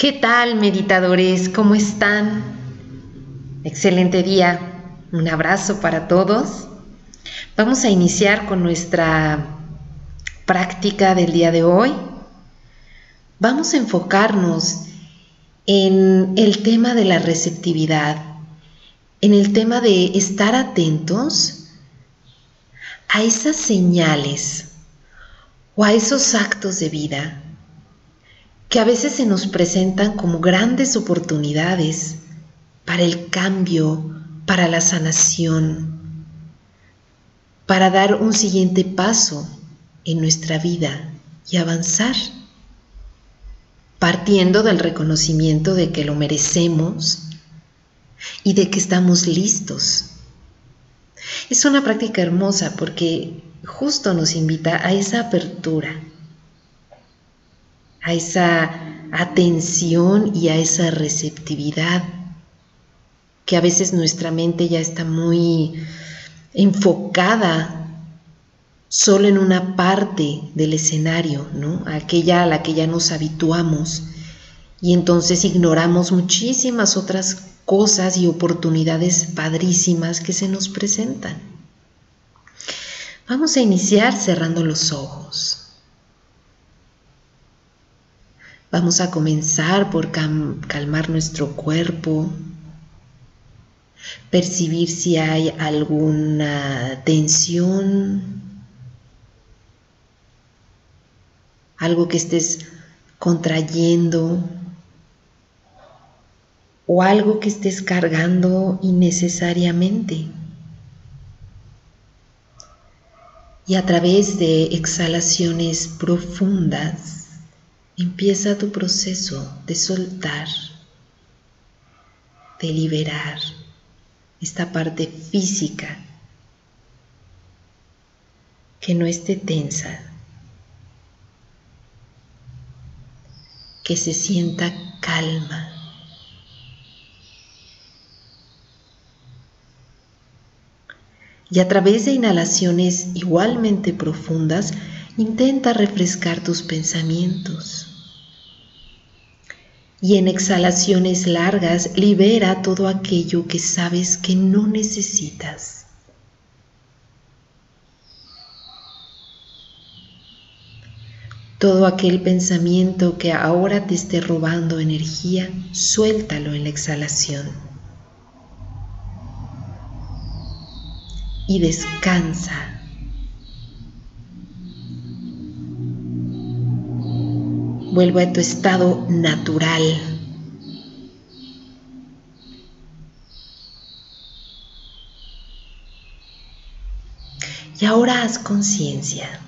¿Qué tal, meditadores? ¿Cómo están? Excelente día. Un abrazo para todos. Vamos a iniciar con nuestra práctica del día de hoy. Vamos a enfocarnos en el tema de la receptividad, en el tema de estar atentos a esas señales o a esos actos de vida que a veces se nos presentan como grandes oportunidades para el cambio, para la sanación, para dar un siguiente paso en nuestra vida y avanzar, partiendo del reconocimiento de que lo merecemos y de que estamos listos. Es una práctica hermosa porque justo nos invita a esa apertura a esa atención y a esa receptividad que a veces nuestra mente ya está muy enfocada solo en una parte del escenario, ¿no? Aquella a la que ya nos habituamos y entonces ignoramos muchísimas otras cosas y oportunidades padrísimas que se nos presentan. Vamos a iniciar cerrando los ojos. Vamos a comenzar por calmar nuestro cuerpo, percibir si hay alguna tensión, algo que estés contrayendo o algo que estés cargando innecesariamente. Y a través de exhalaciones profundas, Empieza tu proceso de soltar, de liberar esta parte física que no esté tensa, que se sienta calma. Y a través de inhalaciones igualmente profundas, intenta refrescar tus pensamientos y en exhalaciones largas libera todo aquello que sabes que no necesitas. Todo aquel pensamiento que ahora te esté robando energía, suéltalo en la exhalación. Y descansa Vuelve a tu estado natural. Y ahora haz conciencia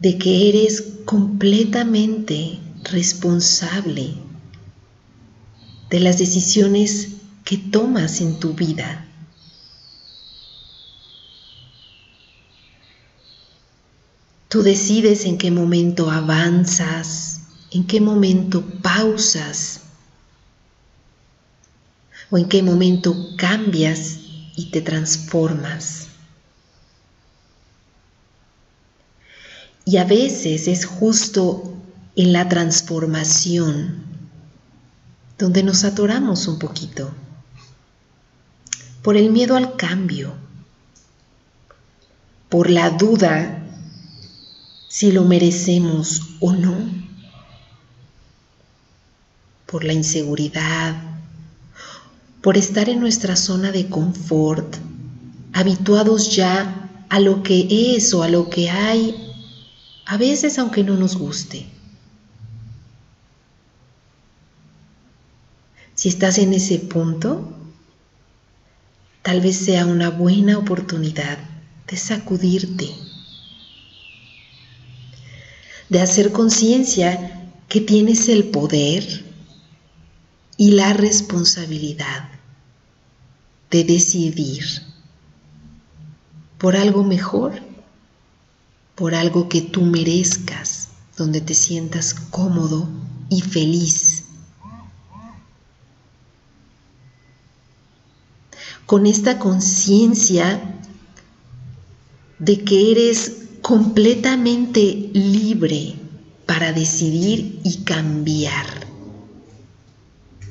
de que eres completamente responsable de las decisiones que tomas en tu vida. Tú decides en qué momento avanzas, en qué momento pausas o en qué momento cambias y te transformas. Y a veces es justo en la transformación donde nos atoramos un poquito por el miedo al cambio, por la duda si lo merecemos o no, por la inseguridad, por estar en nuestra zona de confort, habituados ya a lo que es o a lo que hay, a veces aunque no nos guste. Si estás en ese punto, tal vez sea una buena oportunidad de sacudirte de hacer conciencia que tienes el poder y la responsabilidad de decidir por algo mejor, por algo que tú merezcas, donde te sientas cómodo y feliz. Con esta conciencia de que eres completamente libre para decidir y cambiar,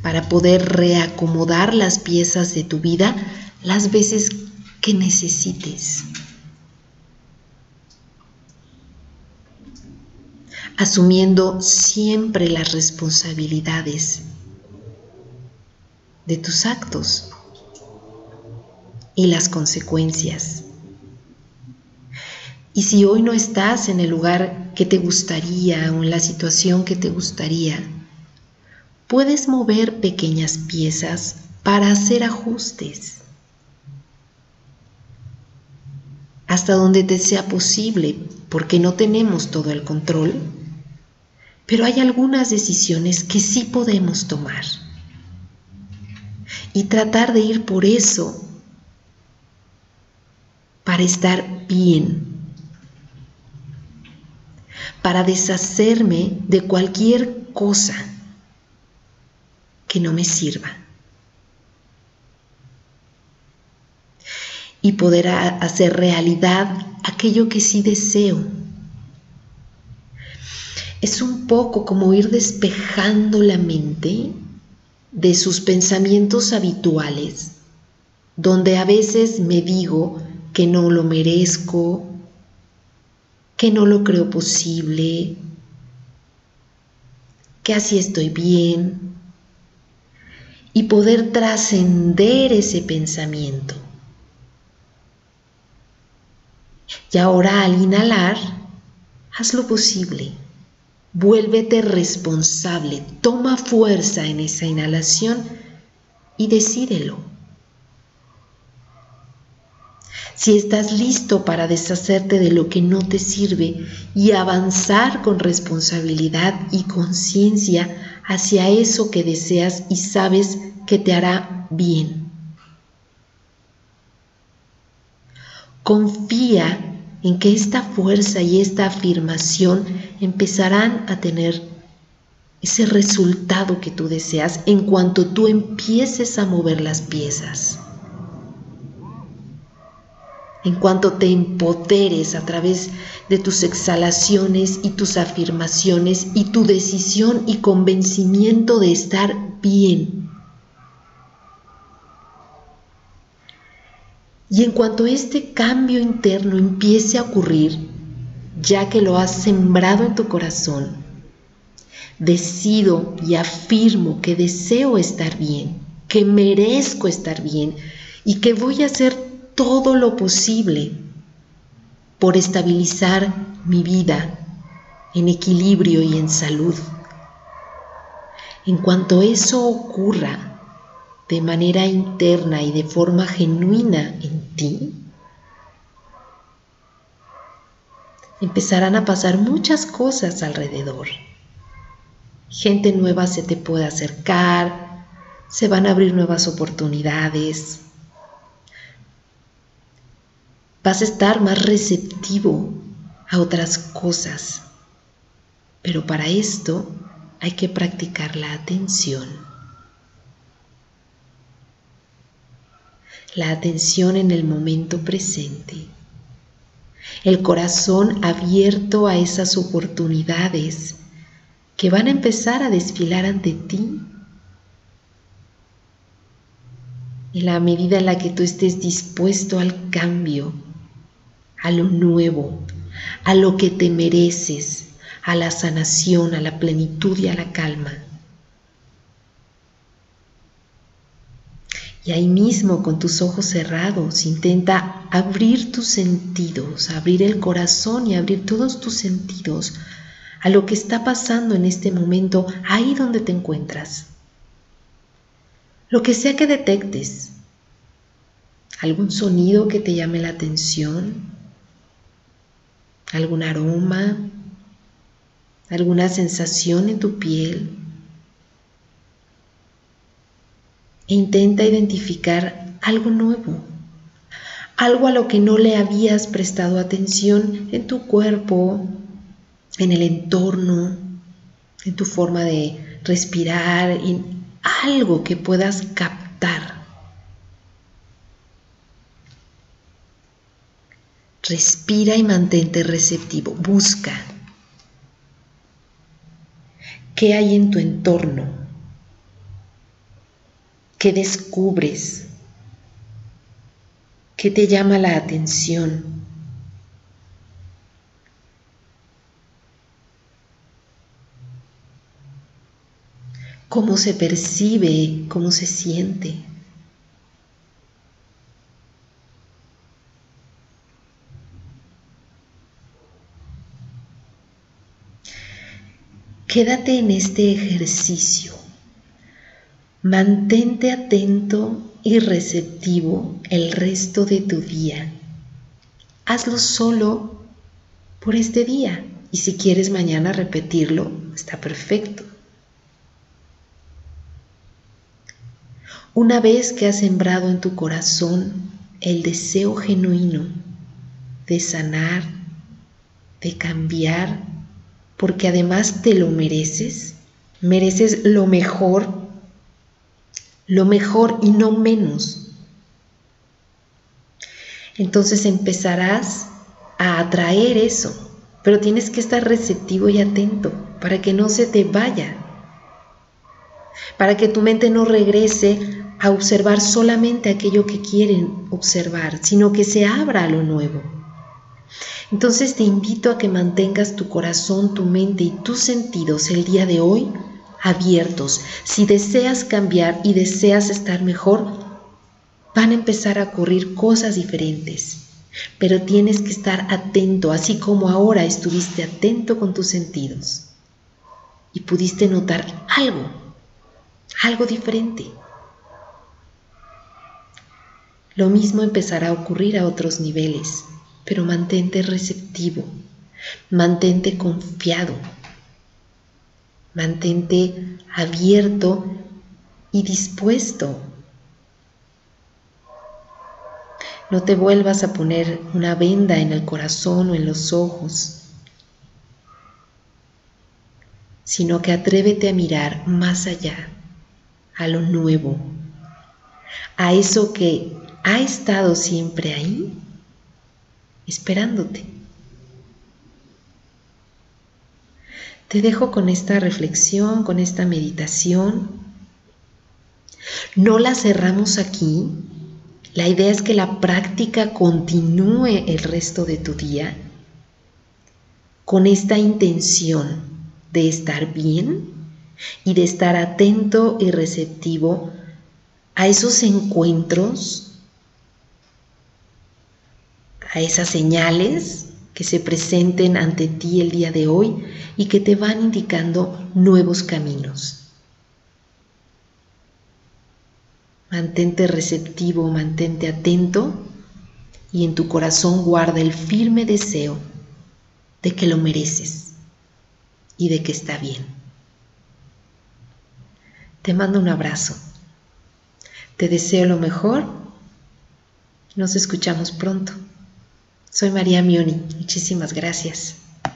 para poder reacomodar las piezas de tu vida las veces que necesites. asumiendo siempre las responsabilidades de tus actos y las consecuencias. Y si hoy no estás en el lugar que te gustaría o en la situación que te gustaría, puedes mover pequeñas piezas para hacer ajustes. Hasta donde te sea posible, porque no tenemos todo el control, pero hay algunas decisiones que sí podemos tomar. Y tratar de ir por eso para estar bien, para deshacerme de cualquier cosa que no me sirva. Y poder hacer realidad aquello que sí deseo. Es un poco como ir despejando la mente de sus pensamientos habituales, donde a veces me digo que no lo merezco, que no lo creo posible, que así estoy bien, y poder trascender ese pensamiento. Y ahora al inhalar, haz lo posible Vuélvete responsable, toma fuerza en esa inhalación y decídelo. Si estás listo para deshacerte de lo que no te sirve y avanzar con responsabilidad y conciencia hacia eso que deseas y sabes que te hará bien. Confía en que esta fuerza y esta afirmación empezarán a tener ese resultado que tú deseas en cuanto tú empieces a mover las piezas. En cuanto te empoderes a través de tus exhalaciones y tus afirmaciones y tu decisión y convencimiento de estar bien. Y en cuanto este cambio interno empiece a ocurrir, ya que lo has sembrado en tu corazón, decido y afirmo que deseo estar bien, que merezco estar bien y que voy a hacer todo lo posible por estabilizar mi vida en equilibrio y en salud. En cuanto eso ocurra, de manera interna y de forma genuina en ti, empezarán a pasar muchas cosas alrededor. Gente nueva se te puede acercar, se van a abrir nuevas oportunidades. Vas a estar más receptivo a otras cosas. Pero para esto hay que practicar la atención. la atención en el momento presente, el corazón abierto a esas oportunidades que van a empezar a desfilar ante ti. En la medida en la que tú estés dispuesto al cambio, a lo nuevo, a lo que te mereces, a la sanación, a la plenitud y a la calma. Y ahí mismo, con tus ojos cerrados, intenta abrir tus sentidos, abrir el corazón y abrir todos tus sentidos a lo que está pasando en este momento, ahí donde te encuentras. Lo que sea que detectes, algún sonido que te llame la atención, algún aroma, alguna sensación en tu piel, e intenta identificar algo nuevo, algo a lo que no le habías prestado atención en tu cuerpo, en el entorno, en tu forma de respirar, en algo que puedas captar. Respira y mantente receptivo. Busca. ¿Qué hay en tu entorno? ¿Qué descubres? ¿Qué te llama la atención? ¿Cómo se percibe? ¿Cómo se siente? Quédate en este ejercicio. Mantente atento y receptivo el resto de tu día. Hazlo solo por este día y si quieres mañana repetirlo, está perfecto. Una vez que has sembrado en tu corazón el deseo genuino de sanar, de cambiar, porque además te lo mereces, mereces lo mejor, lo mejor y no menos. Entonces empezarás a atraer eso, pero tienes que estar receptivo y atento para que no se te vaya, para que tu mente no regrese a observar solamente aquello que quieren observar, sino que se abra a lo nuevo. Entonces te invito a que mantengas tu corazón, tu mente y tus sentidos el día de hoy abiertos. Si deseas cambiar y deseas estar mejor, van a empezar a ocurrir cosas diferentes. Pero tienes que estar atento, así como ahora estuviste atento con tus sentidos y pudiste notar algo, algo diferente. Lo mismo empezará a ocurrir a otros niveles pero mantente receptivo, mantente confiado, mantente abierto y dispuesto. No te vuelvas a poner una venda en el corazón o en los ojos, sino que atrévete a mirar más allá, a lo nuevo, a eso que ha estado siempre ahí esperándote. Te dejo con esta reflexión, con esta meditación. No la cerramos aquí. La idea es que la práctica continúe el resto de tu día con esta intención de estar bien y de estar atento y receptivo a esos encuentros a esas señales que se presenten ante ti el día de hoy y que te van indicando nuevos caminos. Mantente receptivo, mantente atento y en tu corazón guarda el firme deseo de que lo mereces y de que está bien. Te mando un abrazo. Te deseo lo mejor. Nos escuchamos pronto. Soy María Mioni. Muchísimas gracias.